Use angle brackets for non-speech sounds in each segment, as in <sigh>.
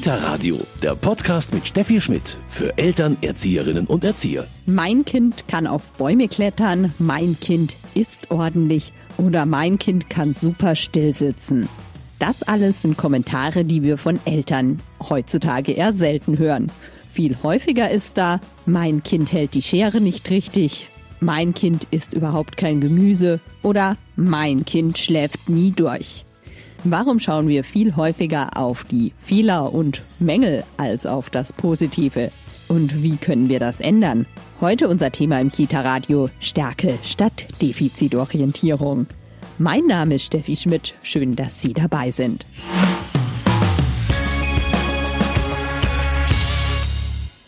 Kita Radio, der Podcast mit Steffi Schmidt für Eltern, Erzieherinnen und Erzieher. Mein Kind kann auf Bäume klettern, mein Kind isst ordentlich oder mein Kind kann super still sitzen. Das alles sind Kommentare, die wir von Eltern heutzutage eher selten hören. Viel häufiger ist da, mein Kind hält die Schere nicht richtig, mein Kind isst überhaupt kein Gemüse oder mein Kind schläft nie durch. Warum schauen wir viel häufiger auf die Fehler und Mängel als auf das Positive? Und wie können wir das ändern? Heute unser Thema im Kita-Radio Stärke statt Defizitorientierung. Mein Name ist Steffi Schmidt. Schön, dass Sie dabei sind.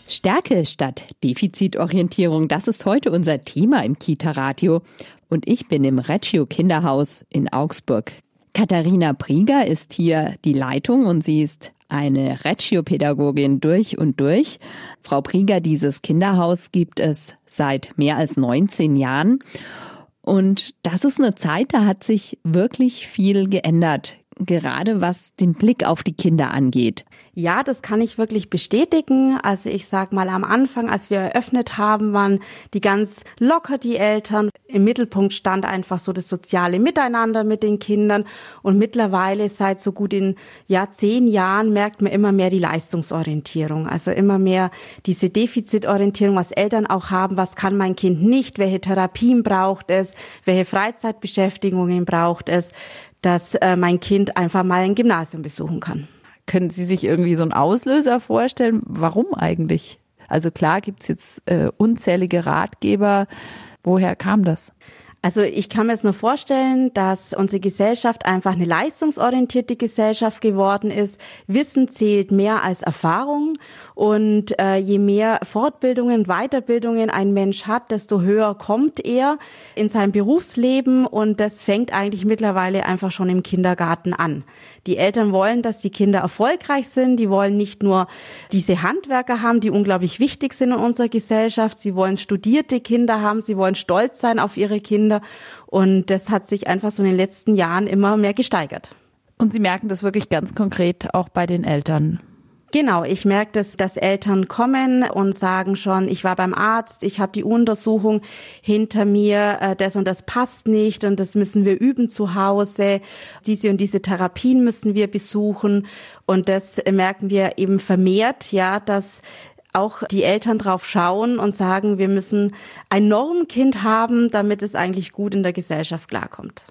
Stärke statt Defizitorientierung, das ist heute unser Thema im Kita-Radio. Und ich bin im Reggio Kinderhaus in Augsburg. Katharina Prieger ist hier die Leitung und sie ist eine Reggio-Pädagogin durch und durch. Frau Prieger, dieses Kinderhaus gibt es seit mehr als 19 Jahren. Und das ist eine Zeit, da hat sich wirklich viel geändert gerade was den Blick auf die Kinder angeht. Ja, das kann ich wirklich bestätigen. Also ich sag mal am Anfang, als wir eröffnet haben, waren die ganz locker die Eltern. Im Mittelpunkt stand einfach so das soziale Miteinander mit den Kindern und mittlerweile seit so gut in ja zehn Jahren merkt man immer mehr die Leistungsorientierung, also immer mehr diese Defizitorientierung, was Eltern auch haben. Was kann mein Kind nicht? Welche Therapien braucht es? Welche Freizeitbeschäftigungen braucht es? Dass äh, mein Kind einfach mal ein Gymnasium besuchen kann. Können Sie sich irgendwie so einen Auslöser vorstellen? Warum eigentlich? Also klar gibt's jetzt äh, unzählige Ratgeber. Woher kam das? Also ich kann mir jetzt nur vorstellen, dass unsere Gesellschaft einfach eine leistungsorientierte Gesellschaft geworden ist. Wissen zählt mehr als Erfahrung und äh, je mehr Fortbildungen, Weiterbildungen ein Mensch hat, desto höher kommt er in seinem Berufsleben und das fängt eigentlich mittlerweile einfach schon im Kindergarten an. Die Eltern wollen, dass die Kinder erfolgreich sind. Die wollen nicht nur diese Handwerker haben, die unglaublich wichtig sind in unserer Gesellschaft. Sie wollen studierte Kinder haben. Sie wollen stolz sein auf ihre Kinder. Und das hat sich einfach so in den letzten Jahren immer mehr gesteigert. Und Sie merken das wirklich ganz konkret auch bei den Eltern. Genau, ich merke, dass, dass Eltern kommen und sagen schon, ich war beim Arzt, ich habe die Untersuchung hinter mir, äh, das und das passt nicht und das müssen wir üben zu Hause. Diese und diese Therapien müssen wir besuchen und das merken wir eben vermehrt, ja, dass auch die Eltern drauf schauen und sagen, wir müssen ein Normkind haben, damit es eigentlich gut in der Gesellschaft klarkommt.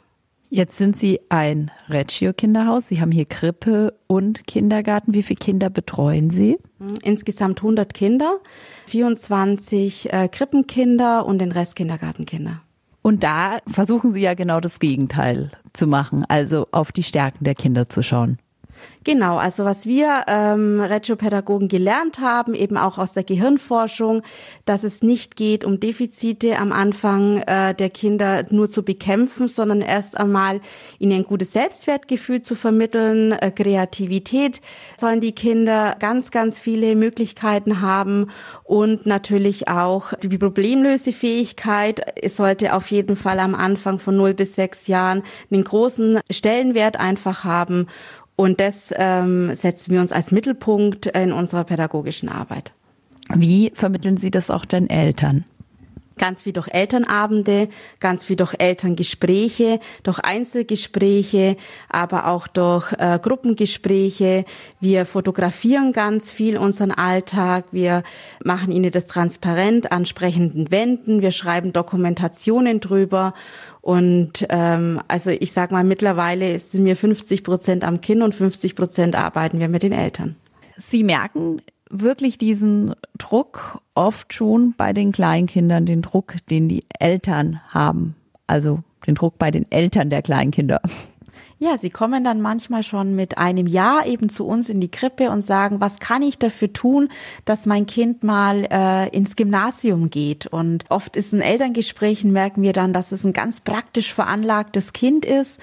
Jetzt sind Sie ein Reggio-Kinderhaus. Sie haben hier Krippe und Kindergarten. Wie viele Kinder betreuen Sie? Insgesamt 100 Kinder, 24 äh, Krippenkinder und den Rest Kindergartenkinder. Und da versuchen Sie ja genau das Gegenteil zu machen, also auf die Stärken der Kinder zu schauen. Genau, also was wir ähm, Regiopädagogen gelernt haben, eben auch aus der Gehirnforschung, dass es nicht geht, um Defizite am Anfang äh, der Kinder nur zu bekämpfen, sondern erst einmal ihnen ein gutes Selbstwertgefühl zu vermitteln, äh, Kreativität. Sollen die Kinder ganz, ganz viele Möglichkeiten haben und natürlich auch die Problemlösefähigkeit. Es sollte auf jeden Fall am Anfang von 0 bis 6 Jahren einen großen Stellenwert einfach haben und das ähm, setzen wir uns als Mittelpunkt in unserer pädagogischen Arbeit. Wie vermitteln Sie das auch den Eltern? Ganz wie durch Elternabende, ganz wie durch Elterngespräche, durch Einzelgespräche, aber auch durch äh, Gruppengespräche. Wir fotografieren ganz viel unseren Alltag. Wir machen ihnen das transparent ansprechenden Wänden. Wir schreiben Dokumentationen drüber und ähm, also ich sag mal, mittlerweile sind wir 50 Prozent am Kind und 50 Prozent arbeiten wir mit den Eltern. Sie merken wirklich diesen Druck oft schon bei den Kleinkindern, den Druck, den die Eltern haben. Also den Druck bei den Eltern der Kleinkinder. Ja, sie kommen dann manchmal schon mit einem Jahr eben zu uns in die Krippe und sagen, was kann ich dafür tun, dass mein Kind mal äh, ins Gymnasium geht? Und oft ist in Elterngesprächen merken wir dann, dass es ein ganz praktisch veranlagtes Kind ist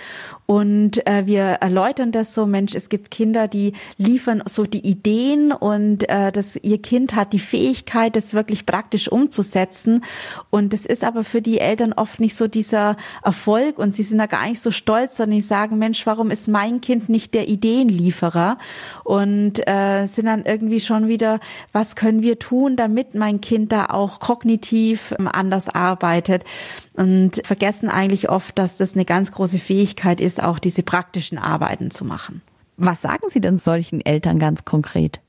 und äh, wir erläutern das so, Mensch, es gibt Kinder, die liefern so die Ideen und äh, das, ihr Kind hat die Fähigkeit, das wirklich praktisch umzusetzen. Und das ist aber für die Eltern oft nicht so dieser Erfolg und sie sind da gar nicht so stolz, sondern die sagen, Mensch, Mensch, warum ist mein Kind nicht der Ideenlieferer? Und äh, sind dann irgendwie schon wieder, was können wir tun, damit mein Kind da auch kognitiv ähm, anders arbeitet? Und vergessen eigentlich oft, dass das eine ganz große Fähigkeit ist, auch diese praktischen Arbeiten zu machen. Was sagen Sie denn solchen Eltern ganz konkret?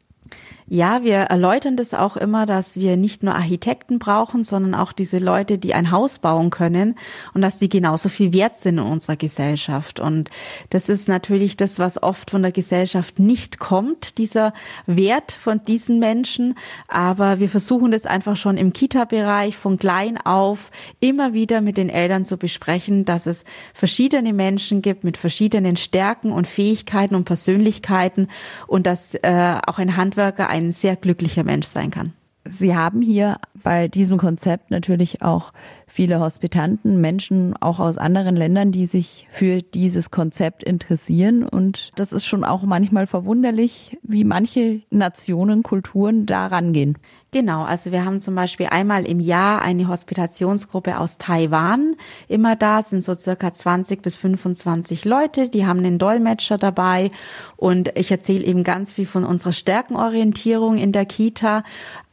Ja, wir erläutern das auch immer, dass wir nicht nur Architekten brauchen, sondern auch diese Leute, die ein Haus bauen können und dass die genauso viel wert sind in unserer Gesellschaft. Und das ist natürlich das, was oft von der Gesellschaft nicht kommt, dieser Wert von diesen Menschen. Aber wir versuchen das einfach schon im Kita-Bereich von klein auf immer wieder mit den Eltern zu besprechen, dass es verschiedene Menschen gibt mit verschiedenen Stärken und Fähigkeiten und Persönlichkeiten und dass äh, auch ein Handwerker ein ein sehr glücklicher Mensch sein kann. Sie haben hier bei diesem Konzept natürlich auch viele Hospitanten, Menschen auch aus anderen Ländern, die sich für dieses Konzept interessieren. Und das ist schon auch manchmal verwunderlich, wie manche Nationen, Kulturen da rangehen. Genau, also wir haben zum Beispiel einmal im Jahr eine Hospitationsgruppe aus Taiwan. Immer da sind so circa 20 bis 25 Leute, die haben einen Dolmetscher dabei und ich erzähle eben ganz viel von unserer Stärkenorientierung in der Kita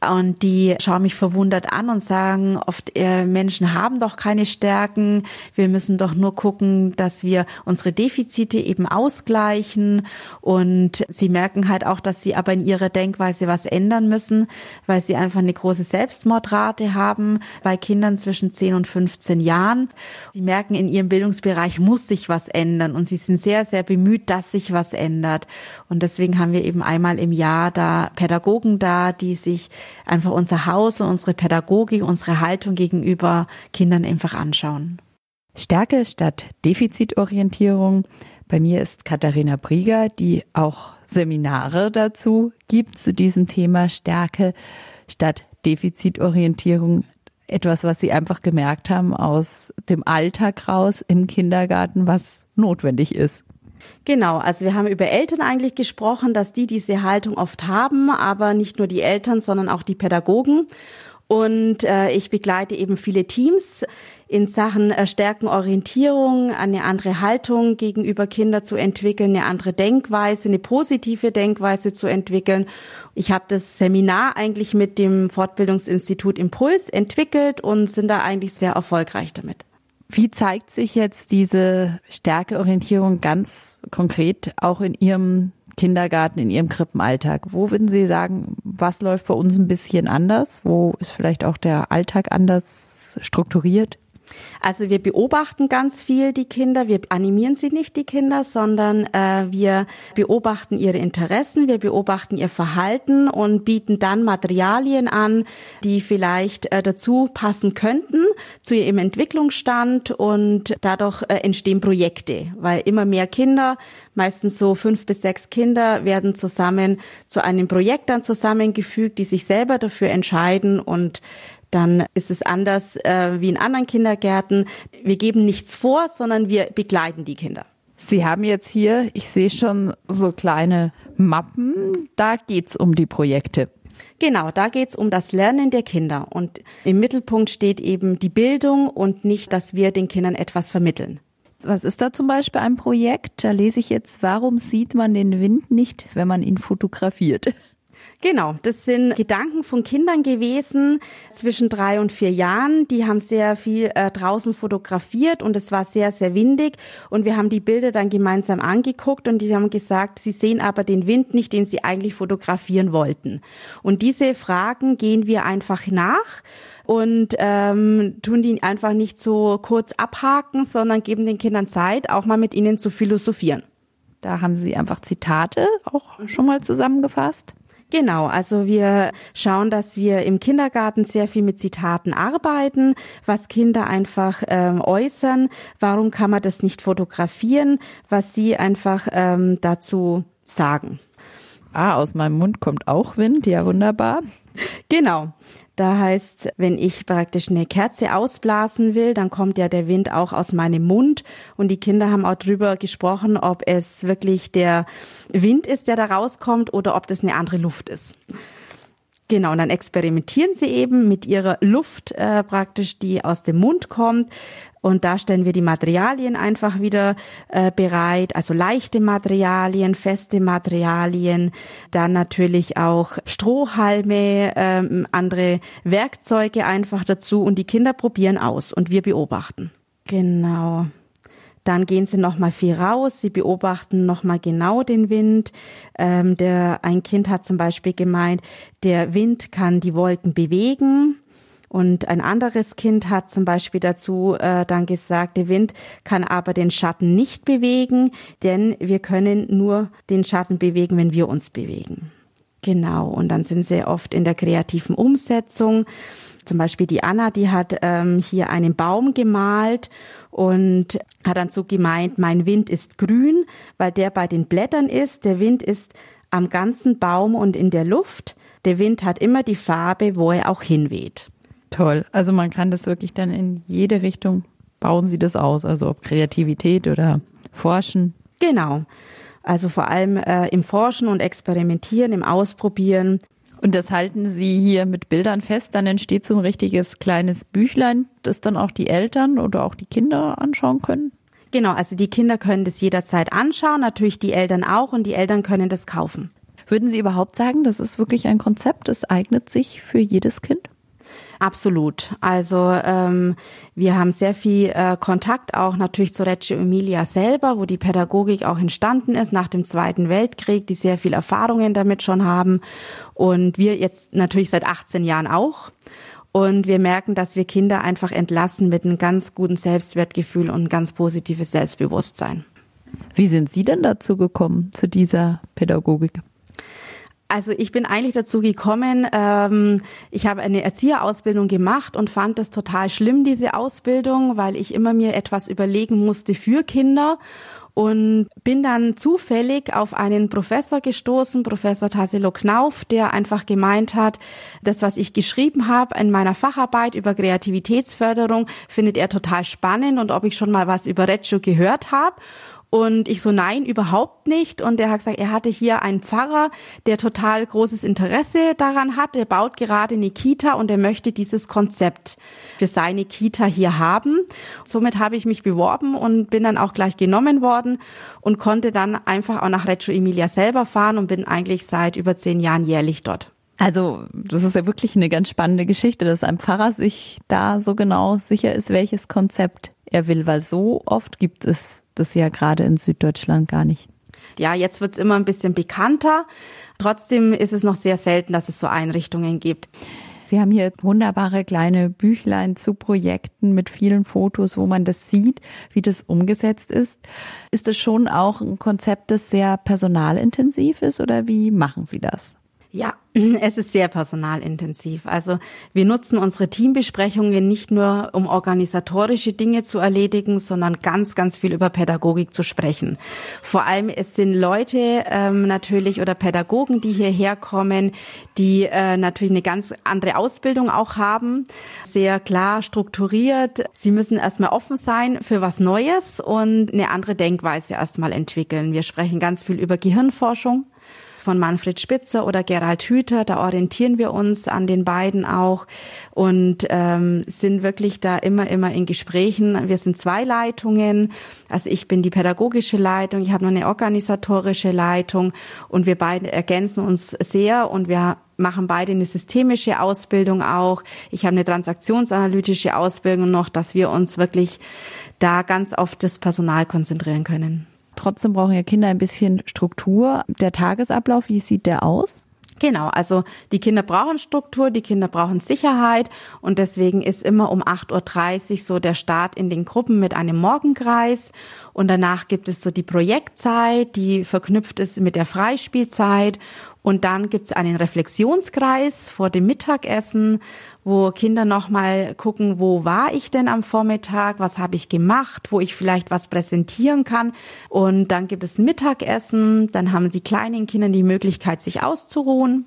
und die schauen mich verwundert an und sagen oft, äh, Menschen haben doch keine Stärken, wir müssen doch nur gucken, dass wir unsere Defizite eben ausgleichen und sie merken halt auch, dass sie aber in ihrer Denkweise was ändern müssen, weil sie einfach eine große Selbstmordrate haben bei Kindern zwischen 10 und 15 Jahren. Sie merken, in ihrem Bildungsbereich muss sich was ändern und sie sind sehr, sehr bemüht, dass sich was ändert. Und deswegen haben wir eben einmal im Jahr da Pädagogen da, die sich einfach unser Haus und unsere Pädagogik, unsere Haltung gegenüber Kindern einfach anschauen. Stärke statt Defizitorientierung. Bei mir ist Katharina Brieger, die auch Seminare dazu gibt zu diesem Thema Stärke statt Defizitorientierung etwas, was Sie einfach gemerkt haben aus dem Alltag raus im Kindergarten, was notwendig ist. Genau, also wir haben über Eltern eigentlich gesprochen, dass die diese Haltung oft haben, aber nicht nur die Eltern, sondern auch die Pädagogen. Und äh, ich begleite eben viele Teams in Sachen äh, Stärkenorientierung, eine andere Haltung gegenüber Kinder zu entwickeln, eine andere Denkweise, eine positive Denkweise zu entwickeln. Ich habe das Seminar eigentlich mit dem Fortbildungsinstitut Impuls entwickelt und sind da eigentlich sehr erfolgreich damit. Wie zeigt sich jetzt diese Stärkeorientierung ganz konkret auch in Ihrem Kindergarten, in Ihrem Krippenalltag? Wo würden Sie sagen, was läuft bei uns ein bisschen anders? Wo ist vielleicht auch der Alltag anders strukturiert? Also wir beobachten ganz viel die Kinder. Wir animieren sie nicht, die Kinder, sondern äh, wir beobachten ihre Interessen, wir beobachten ihr Verhalten und bieten dann Materialien an, die vielleicht äh, dazu passen könnten zu ihrem Entwicklungsstand und dadurch äh, entstehen Projekte, weil immer mehr Kinder, meistens so fünf bis sechs Kinder, werden zusammen zu einem Projekt dann zusammengefügt, die sich selber dafür entscheiden und dann ist es anders äh, wie in anderen Kindergärten. Wir geben nichts vor, sondern wir begleiten die Kinder. Sie haben jetzt hier, ich sehe schon so kleine Mappen, da geht's um die Projekte. Genau, da geht's um das Lernen der Kinder. Und im Mittelpunkt steht eben die Bildung und nicht, dass wir den Kindern etwas vermitteln. Was ist da zum Beispiel ein Projekt? Da lese ich jetzt, warum sieht man den Wind nicht, wenn man ihn fotografiert? Genau, das sind Gedanken von Kindern gewesen zwischen drei und vier Jahren. Die haben sehr viel äh, draußen fotografiert und es war sehr, sehr windig. Und wir haben die Bilder dann gemeinsam angeguckt und die haben gesagt, sie sehen aber den Wind nicht, den sie eigentlich fotografieren wollten. Und diese Fragen gehen wir einfach nach und ähm, tun die einfach nicht so kurz abhaken, sondern geben den Kindern Zeit, auch mal mit ihnen zu philosophieren. Da haben Sie einfach Zitate auch schon mal zusammengefasst. Genau, also wir schauen, dass wir im Kindergarten sehr viel mit Zitaten arbeiten, was Kinder einfach ähm, äußern, warum kann man das nicht fotografieren, was sie einfach ähm, dazu sagen. Ah, aus meinem Mund kommt auch Wind, ja wunderbar. Genau. Da heißt, wenn ich praktisch eine Kerze ausblasen will, dann kommt ja der Wind auch aus meinem Mund. Und die Kinder haben auch drüber gesprochen, ob es wirklich der Wind ist, der da rauskommt oder ob das eine andere Luft ist. Genau, und dann experimentieren sie eben mit ihrer Luft äh, praktisch, die aus dem Mund kommt. Und da stellen wir die Materialien einfach wieder äh, bereit, also leichte Materialien, feste Materialien, dann natürlich auch Strohhalme, ähm, andere Werkzeuge einfach dazu und die Kinder probieren aus und wir beobachten. Genau. Dann gehen sie nochmal viel raus, sie beobachten nochmal genau den Wind. Ähm, der, ein Kind hat zum Beispiel gemeint, der Wind kann die Wolken bewegen. Und ein anderes Kind hat zum Beispiel dazu äh, dann gesagt, der Wind kann aber den Schatten nicht bewegen, denn wir können nur den Schatten bewegen, wenn wir uns bewegen. Genau, und dann sind sie oft in der kreativen Umsetzung. Zum Beispiel die Anna, die hat ähm, hier einen Baum gemalt und hat dann so gemeint, mein Wind ist grün, weil der bei den Blättern ist. Der Wind ist am ganzen Baum und in der Luft. Der Wind hat immer die Farbe, wo er auch hinweht. Toll. Also man kann das wirklich dann in jede Richtung bauen Sie das aus, also ob Kreativität oder Forschen. Genau. Also vor allem äh, im Forschen und Experimentieren, im Ausprobieren. Und das halten Sie hier mit Bildern fest, dann entsteht so ein richtiges kleines Büchlein, das dann auch die Eltern oder auch die Kinder anschauen können? Genau, also die Kinder können das jederzeit anschauen, natürlich die Eltern auch und die Eltern können das kaufen. Würden Sie überhaupt sagen, das ist wirklich ein Konzept, das eignet sich für jedes Kind? Absolut. Also ähm, wir haben sehr viel äh, Kontakt auch natürlich zu Reggio Emilia selber, wo die Pädagogik auch entstanden ist nach dem Zweiten Weltkrieg, die sehr viel Erfahrungen damit schon haben und wir jetzt natürlich seit 18 Jahren auch. Und wir merken, dass wir Kinder einfach entlassen mit einem ganz guten Selbstwertgefühl und ein ganz positives Selbstbewusstsein. Wie sind Sie denn dazu gekommen, zu dieser Pädagogik? Also ich bin eigentlich dazu gekommen, ähm, ich habe eine Erzieherausbildung gemacht und fand das total schlimm, diese Ausbildung, weil ich immer mir etwas überlegen musste für Kinder und bin dann zufällig auf einen Professor gestoßen, Professor Tassilo Knauf, der einfach gemeint hat, das, was ich geschrieben habe in meiner Facharbeit über Kreativitätsförderung, findet er total spannend und ob ich schon mal was über Reggio gehört habe. Und ich so, nein, überhaupt nicht. Und er hat gesagt, er hatte hier einen Pfarrer, der total großes Interesse daran hat. Er baut gerade eine Kita und er möchte dieses Konzept für seine Kita hier haben. Somit habe ich mich beworben und bin dann auch gleich genommen worden und konnte dann einfach auch nach Reggio Emilia selber fahren und bin eigentlich seit über zehn Jahren jährlich dort. Also, das ist ja wirklich eine ganz spannende Geschichte, dass ein Pfarrer sich da so genau sicher ist, welches Konzept er will, weil so oft gibt es das ja gerade in Süddeutschland gar nicht. Ja, jetzt wird's immer ein bisschen bekannter. Trotzdem ist es noch sehr selten, dass es so Einrichtungen gibt. Sie haben hier wunderbare kleine Büchlein zu Projekten mit vielen Fotos, wo man das sieht, wie das umgesetzt ist. Ist das schon auch ein Konzept, das sehr personalintensiv ist oder wie machen Sie das? Ja, <laughs> es ist sehr personalintensiv. Also wir nutzen unsere Teambesprechungen nicht nur, um organisatorische Dinge zu erledigen, sondern ganz, ganz viel über Pädagogik zu sprechen. Vor allem es sind Leute ähm, natürlich oder Pädagogen, die hierher kommen, die äh, natürlich eine ganz andere Ausbildung auch haben, sehr klar strukturiert. Sie müssen erstmal offen sein für was Neues und eine andere Denkweise erstmal entwickeln. Wir sprechen ganz viel über Gehirnforschung von Manfred Spitzer oder Gerald Hüther. Da orientieren wir uns an den beiden auch und ähm, sind wirklich da immer, immer in Gesprächen. Wir sind zwei Leitungen. Also ich bin die pädagogische Leitung, ich habe noch eine organisatorische Leitung und wir beide ergänzen uns sehr und wir machen beide eine systemische Ausbildung auch. Ich habe eine transaktionsanalytische Ausbildung noch, dass wir uns wirklich da ganz auf das Personal konzentrieren können. Trotzdem brauchen ja Kinder ein bisschen Struktur. Der Tagesablauf, wie sieht der aus? Genau, also die Kinder brauchen Struktur, die Kinder brauchen Sicherheit und deswegen ist immer um 8.30 Uhr so der Start in den Gruppen mit einem Morgenkreis und danach gibt es so die Projektzeit, die verknüpft ist mit der Freispielzeit und dann gibt's einen Reflexionskreis vor dem Mittagessen, wo Kinder nochmal gucken, wo war ich denn am Vormittag, was habe ich gemacht, wo ich vielleicht was präsentieren kann. Und dann gibt es Mittagessen, dann haben die kleinen Kinder die Möglichkeit, sich auszuruhen.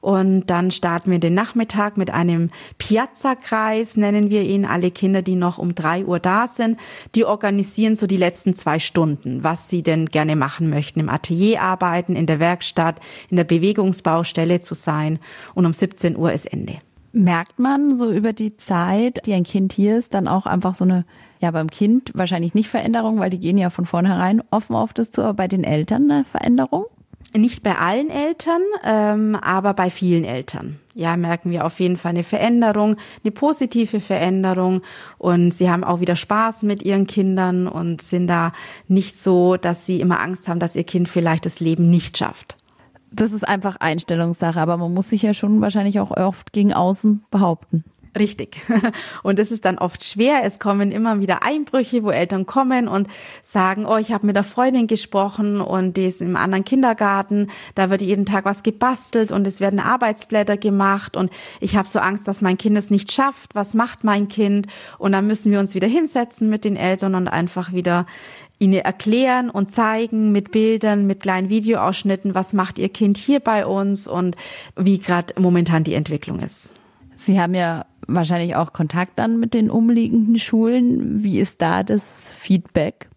Und dann starten wir den Nachmittag mit einem Piazza-Kreis, nennen wir ihn. Alle Kinder, die noch um drei Uhr da sind, die organisieren so die letzten zwei Stunden, was sie denn gerne machen möchten. Im Atelier arbeiten, in der Werkstatt, in der Bewegungsbaustelle zu sein. Und um 17 Uhr ist Ende. Merkt man so über die Zeit, die ein Kind hier ist, dann auch einfach so eine Ja, beim Kind wahrscheinlich nicht Veränderung, weil die gehen ja von vornherein offen auf das zu, aber bei den Eltern eine Veränderung? Nicht bei allen Eltern, ähm, aber bei vielen Eltern. Ja, merken wir auf jeden Fall eine Veränderung, eine positive Veränderung und sie haben auch wieder Spaß mit ihren Kindern und sind da nicht so, dass sie immer Angst haben, dass ihr Kind vielleicht das Leben nicht schafft. Das ist einfach Einstellungssache, aber man muss sich ja schon wahrscheinlich auch oft gegen außen behaupten. Richtig. <laughs> Und das ist dann oft schwer. Es kommen immer wieder Einbrüche, wo Eltern kommen und sagen, oh, ich habe mit der Freundin gesprochen und die ist im anderen Kindergarten. Da wird jeden Tag was gebastelt und es werden Arbeitsblätter gemacht und ich habe so Angst, dass mein Kind es nicht schafft. Was macht mein Kind? Und dann müssen wir uns wieder hinsetzen mit den Eltern und einfach wieder ihnen erklären und zeigen mit Bildern, mit kleinen Videoausschnitten, was macht ihr Kind hier bei uns und wie gerade momentan die Entwicklung ist. Sie haben ja wahrscheinlich auch Kontakt dann mit den umliegenden Schulen. Wie ist da das Feedback?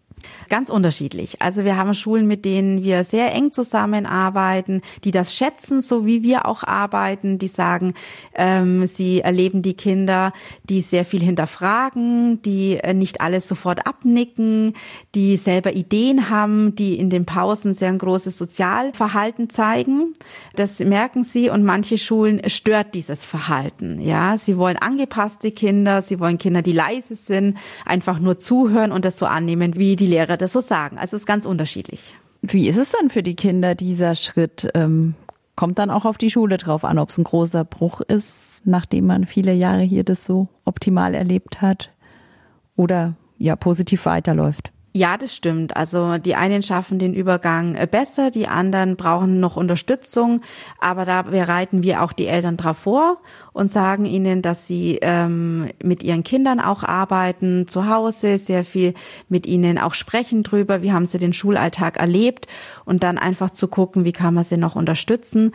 Ganz unterschiedlich. Also wir haben Schulen, mit denen wir sehr eng zusammenarbeiten, die das schätzen, so wie wir auch arbeiten, die sagen, ähm, sie erleben die Kinder, die sehr viel hinterfragen, die äh, nicht alles sofort abnicken, die selber Ideen haben, die in den Pausen sehr ein großes Sozialverhalten zeigen. Das merken sie und manche Schulen stört dieses Verhalten. Ja, sie wollen angepasste Kinder, sie wollen Kinder, die leise sind, einfach nur zuhören und das so annehmen, wie die Lehrer das so sagen. Also es ist ganz unterschiedlich. Wie ist es dann für die Kinder, dieser Schritt? Ähm, kommt dann auch auf die Schule drauf an, ob es ein großer Bruch ist, nachdem man viele Jahre hier das so optimal erlebt hat oder ja positiv weiterläuft? Ja, das stimmt. Also die einen schaffen den Übergang äh, besser, die anderen brauchen noch Unterstützung, aber da bereiten wir auch die Eltern drauf vor und sagen ihnen, dass sie ähm, mit ihren Kindern auch arbeiten, zu Hause sehr viel mit ihnen auch sprechen drüber, wie haben sie den Schulalltag erlebt und dann einfach zu gucken, wie kann man sie noch unterstützen.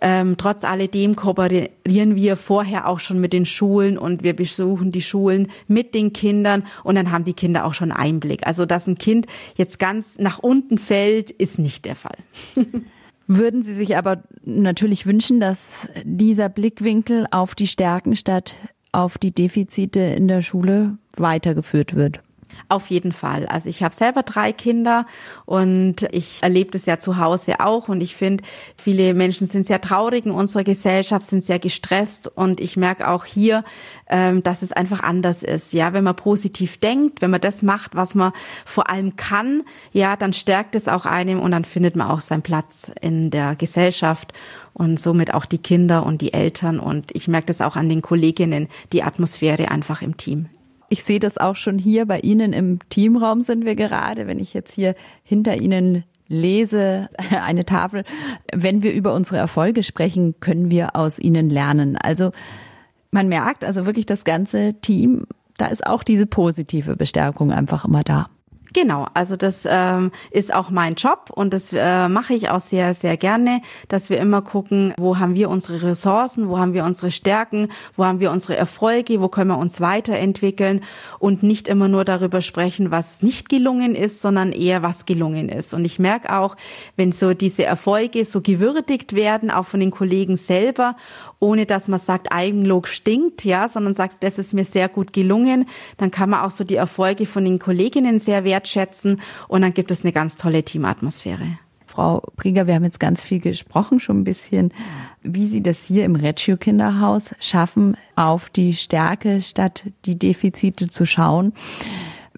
Ähm, trotz alledem kooperieren wir vorher auch schon mit den Schulen und wir besuchen die Schulen mit den Kindern und dann haben die Kinder auch schon Einblick. Also dass ein Kind jetzt ganz nach unten fällt, ist nicht der Fall. <laughs> Würden Sie sich aber natürlich wünschen, dass dieser Blickwinkel auf die Stärken statt auf die Defizite in der Schule weitergeführt wird? Auf jeden Fall. Also ich habe selber drei Kinder und ich erlebe das ja zu Hause auch und ich finde, viele Menschen sind sehr traurig in unserer Gesellschaft, sind sehr gestresst und ich merke auch hier, ähm, dass es einfach anders ist. Ja, wenn man positiv denkt, wenn man das macht, was man vor allem kann, ja, dann stärkt es auch einem und dann findet man auch seinen Platz in der Gesellschaft und somit auch die Kinder und die Eltern und ich merke das auch an den Kolleginnen, die Atmosphäre einfach im Team ich sehe das auch schon hier bei Ihnen im Teamraum sind wir gerade, wenn ich jetzt hier hinter Ihnen lese, <laughs> eine Tafel. Wenn wir über unsere Erfolge sprechen, können wir aus ihnen lernen. Also man merkt also wirklich das ganze Team, da ist auch diese positive Bestärkung einfach immer da. Genau, also das ähm, ist auch mein Job und das äh, mache ich auch sehr, sehr gerne, dass wir immer gucken, wo haben wir unsere Ressourcen, wo haben wir unsere Stärken, wo haben wir unsere Erfolge, wo können wir uns weiterentwickeln und nicht immer nur darüber sprechen, was nicht gelungen ist, sondern eher was gelungen ist. Und ich merke auch, wenn so diese Erfolge so gewürdigt werden, auch von den Kollegen selber, ohne dass man sagt, Eigenlob stinkt, ja, sondern sagt, das ist mir sehr gut gelungen, dann kann man auch so die Erfolge von den Kolleginnen sehr wertschätzen wertschätzen und dann gibt es eine ganz tolle Teamatmosphäre. Frau Brieger, wir haben jetzt ganz viel gesprochen, schon ein bisschen, wie Sie das hier im Reggio Kinderhaus schaffen, auf die Stärke statt die Defizite zu schauen.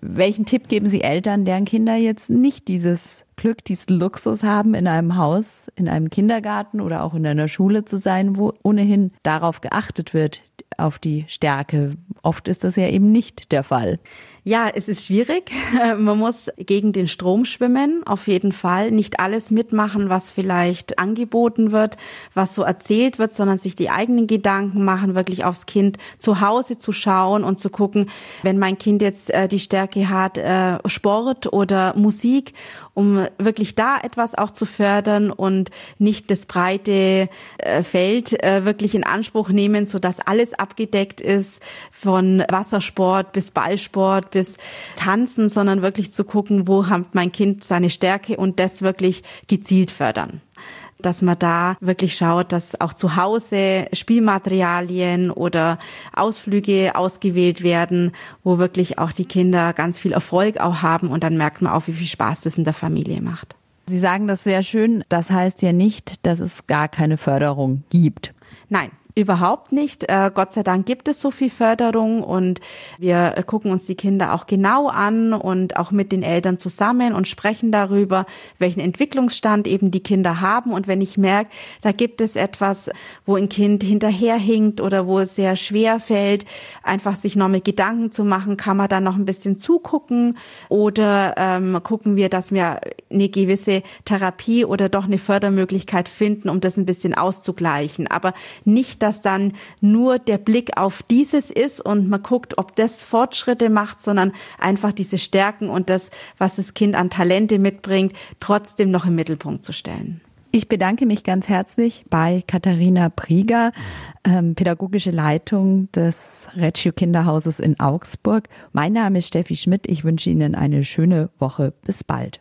Welchen Tipp geben Sie Eltern, deren Kinder jetzt nicht dieses Glück, diesen Luxus haben, in einem Haus, in einem Kindergarten oder auch in einer Schule zu sein, wo ohnehin darauf geachtet wird, auf die Stärke. Oft ist das ja eben nicht der Fall. Ja, es ist schwierig. <laughs> Man muss gegen den Strom schwimmen, auf jeden Fall. Nicht alles mitmachen, was vielleicht angeboten wird, was so erzählt wird, sondern sich die eigenen Gedanken machen, wirklich aufs Kind zu Hause zu schauen und zu gucken, wenn mein Kind jetzt äh, die Stärke hat, äh, Sport oder Musik, um wirklich da etwas auch zu fördern und nicht das breite äh, Feld wirklich in Anspruch nehmen, so dass alles abgedeckt ist, von Wassersport bis Ballsport bis Tanzen, sondern wirklich zu gucken, wo hat mein Kind seine Stärke und das wirklich gezielt fördern. dass man da wirklich schaut, dass auch zu Hause Spielmaterialien oder Ausflüge ausgewählt werden, wo wirklich auch die Kinder ganz viel Erfolg auch haben und dann merkt man auch, wie viel Spaß das in der Familie macht. Sie sagen das sehr schön. Das heißt ja nicht, dass es gar keine Förderung gibt. Nein, Überhaupt nicht. Äh, Gott sei Dank gibt es so viel Förderung und wir gucken uns die Kinder auch genau an und auch mit den Eltern zusammen und sprechen darüber, welchen Entwicklungsstand eben die Kinder haben. Und wenn ich merke, da gibt es etwas, wo ein Kind hinterherhinkt oder wo es sehr schwer fällt, einfach sich noch mit Gedanken zu machen, kann man dann noch ein bisschen zugucken oder ähm, gucken wir, dass wir eine gewisse Therapie oder doch eine Fördermöglichkeit finden, um das ein bisschen auszugleichen. Aber nicht dass dann nur der Blick auf dieses ist und man guckt, ob das Fortschritte macht, sondern einfach diese Stärken und das, was das Kind an Talente mitbringt, trotzdem noch im Mittelpunkt zu stellen. Ich bedanke mich ganz herzlich bei Katharina Prieger, ähm, pädagogische Leitung des Reggio Kinderhauses in Augsburg. Mein Name ist Steffi Schmidt. Ich wünsche Ihnen eine schöne Woche. Bis bald.